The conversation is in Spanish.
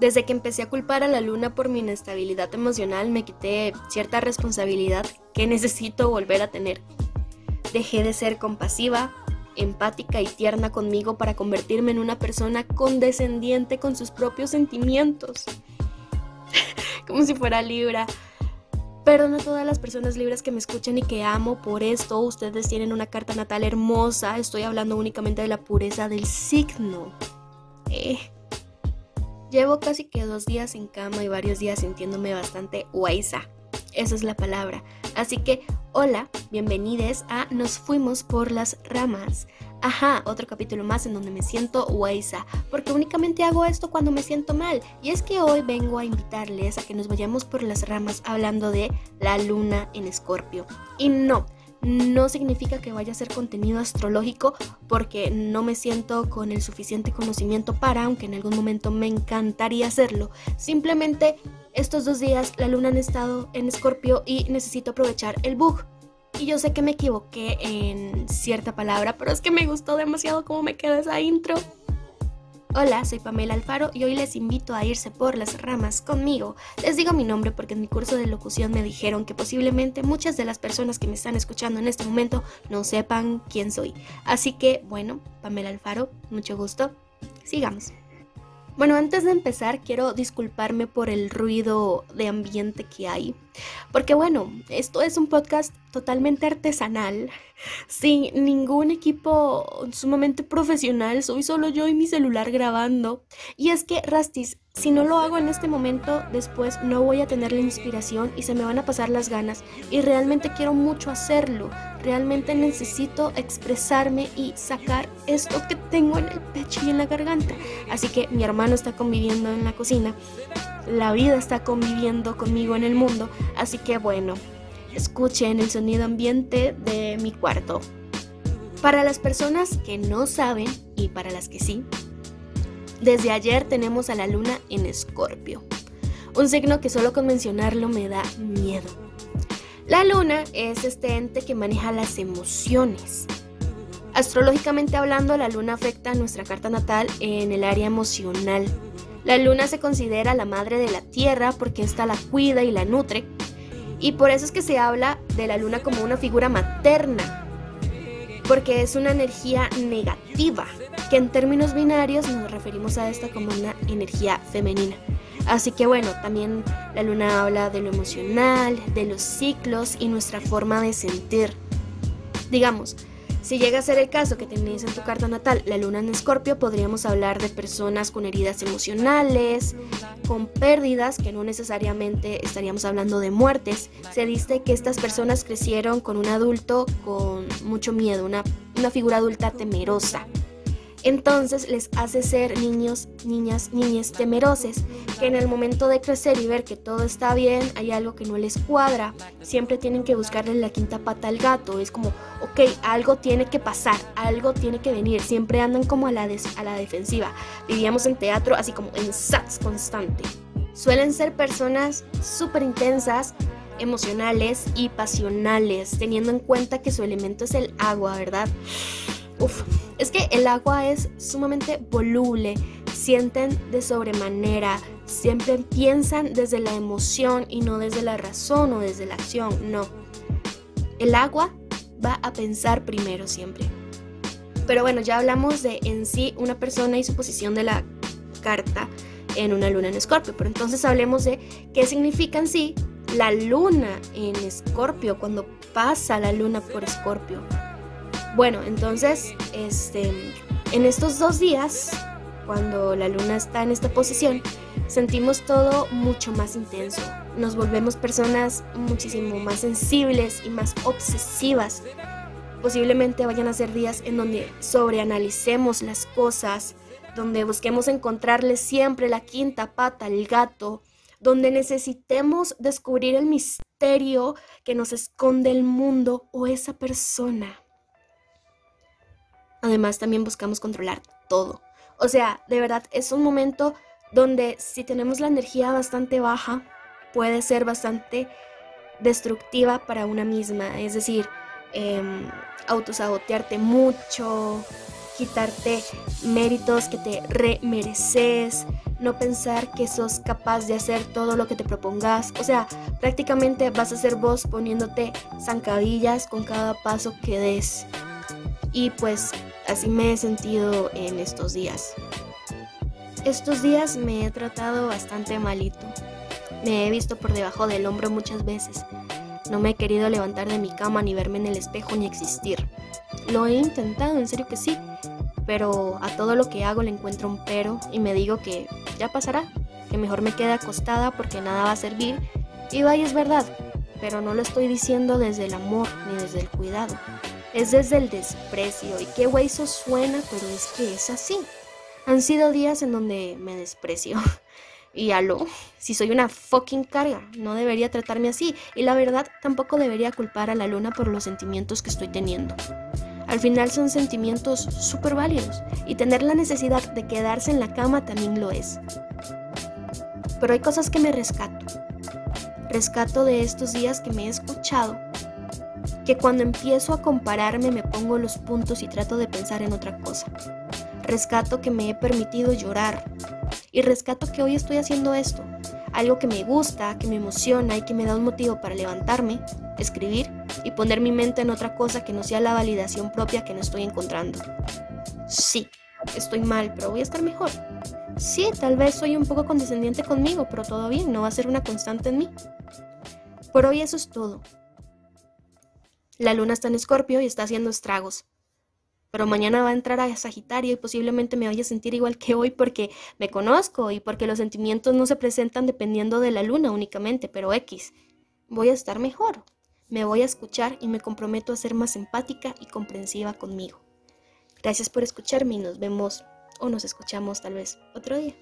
Desde que empecé a culpar a la luna por mi inestabilidad emocional, me quité cierta responsabilidad que necesito volver a tener. Dejé de ser compasiva, empática y tierna conmigo para convertirme en una persona condescendiente con sus propios sentimientos. Como si fuera Libra. Perdón a todas las personas libres que me escuchan y que amo por esto. Ustedes tienen una carta natal hermosa. Estoy hablando únicamente de la pureza del signo. Eh. Llevo casi que dos días en cama y varios días sintiéndome bastante guaysa. Esa es la palabra. Así que, hola, bienvenidos a Nos fuimos por las ramas. Ajá, otro capítulo más en donde me siento Waisa, porque únicamente hago esto cuando me siento mal. Y es que hoy vengo a invitarles a que nos vayamos por las ramas hablando de la luna en Escorpio. Y no, no significa que vaya a ser contenido astrológico porque no me siento con el suficiente conocimiento para, aunque en algún momento me encantaría hacerlo. Simplemente estos dos días la luna ha estado en Escorpio y necesito aprovechar el bug. Y yo sé que me equivoqué en cierta palabra, pero es que me gustó demasiado cómo me queda esa intro. Hola, soy Pamela Alfaro y hoy les invito a irse por las ramas conmigo. Les digo mi nombre porque en mi curso de locución me dijeron que posiblemente muchas de las personas que me están escuchando en este momento no sepan quién soy. Así que, bueno, Pamela Alfaro, mucho gusto. Sigamos. Bueno, antes de empezar quiero disculparme por el ruido de ambiente que hay. Porque bueno, esto es un podcast totalmente artesanal, sin ningún equipo sumamente profesional, soy solo yo y mi celular grabando. Y es que, Rastis, si no lo hago en este momento, después no voy a tener la inspiración y se me van a pasar las ganas. Y realmente quiero mucho hacerlo. Realmente necesito expresarme y sacar esto que tengo en el pecho y en la garganta. Así que mi hermano está conviviendo en la cocina. La vida está conviviendo conmigo en el mundo. Así que bueno, escuchen el sonido ambiente de mi cuarto. Para las personas que no saben y para las que sí, desde ayer tenemos a la luna en Escorpio, un signo que solo con mencionarlo me da miedo. La luna es este ente que maneja las emociones. Astrológicamente hablando, la luna afecta a nuestra carta natal en el área emocional. La luna se considera la madre de la tierra porque ésta la cuida y la nutre. Y por eso es que se habla de la luna como una figura materna, porque es una energía negativa que en términos binarios nos referimos a esta como una energía femenina. Así que bueno, también la luna habla de lo emocional, de los ciclos y nuestra forma de sentir. Digamos, si llega a ser el caso que tenéis en tu carta natal la luna en escorpio, podríamos hablar de personas con heridas emocionales, con pérdidas, que no necesariamente estaríamos hablando de muertes. Se dice que estas personas crecieron con un adulto con mucho miedo, una, una figura adulta temerosa. Entonces les hace ser niños, niñas, niñas temerosos, que en el momento de crecer y ver que todo está bien, hay algo que no les cuadra. Siempre tienen que buscarle la quinta pata al gato. Es como, ok, algo tiene que pasar, algo tiene que venir. Siempre andan como a la, a la defensiva. Vivíamos en teatro así como en sats constante. Suelen ser personas súper intensas, emocionales y pasionales, teniendo en cuenta que su elemento es el agua, ¿verdad? Uf, es que el agua es sumamente voluble, sienten de sobremanera, siempre piensan desde la emoción y no desde la razón o desde la acción, no. El agua va a pensar primero siempre. Pero bueno, ya hablamos de en sí una persona y su posición de la carta en una luna en escorpio, pero entonces hablemos de qué significa en sí la luna en escorpio cuando pasa la luna por escorpio. Bueno, entonces, este, en estos dos días, cuando la luna está en esta posición, sentimos todo mucho más intenso. Nos volvemos personas muchísimo más sensibles y más obsesivas. Posiblemente vayan a ser días en donde sobreanalicemos las cosas, donde busquemos encontrarle siempre la quinta pata al gato, donde necesitemos descubrir el misterio que nos esconde el mundo o esa persona. Además, también buscamos controlar todo. O sea, de verdad, es un momento donde si tenemos la energía bastante baja, puede ser bastante destructiva para una misma. Es decir, eh, autosabotearte mucho, quitarte méritos que te remereces, no pensar que sos capaz de hacer todo lo que te propongas. O sea, prácticamente vas a ser vos poniéndote zancadillas con cada paso que des. Y pues así me he sentido en estos días. Estos días me he tratado bastante malito. Me he visto por debajo del hombro muchas veces. No me he querido levantar de mi cama ni verme en el espejo ni existir. Lo he intentado, en serio que sí, pero a todo lo que hago le encuentro un pero y me digo que ya pasará, que mejor me quede acostada porque nada va a servir. Y vaya, es verdad, pero no lo estoy diciendo desde el amor ni desde el cuidado. Es desde el desprecio y qué güey eso suena, pero es que es así. Han sido días en donde me desprecio. Y aló, si soy una fucking carga, no debería tratarme así. Y la verdad, tampoco debería culpar a la luna por los sentimientos que estoy teniendo. Al final son sentimientos súper válidos y tener la necesidad de quedarse en la cama también lo es. Pero hay cosas que me rescato. Rescato de estos días que me he escuchado, que cuando empiezo a compararme me pongo los puntos y trato de pensar en otra cosa. Rescato que me he permitido llorar y rescato que hoy estoy haciendo esto, algo que me gusta, que me emociona y que me da un motivo para levantarme, escribir y poner mi mente en otra cosa que no sea la validación propia que no estoy encontrando. Sí, estoy mal, pero voy a estar mejor. Sí, tal vez soy un poco condescendiente conmigo, pero todo bien, no va a ser una constante en mí. Por hoy eso es todo. La luna está en Escorpio y está haciendo estragos. Pero mañana va a entrar a Sagitario y posiblemente me vaya a sentir igual que hoy porque me conozco y porque los sentimientos no se presentan dependiendo de la luna únicamente, pero X. Voy a estar mejor. Me voy a escuchar y me comprometo a ser más empática y comprensiva conmigo. Gracias por escucharme y nos vemos o nos escuchamos tal vez otro día.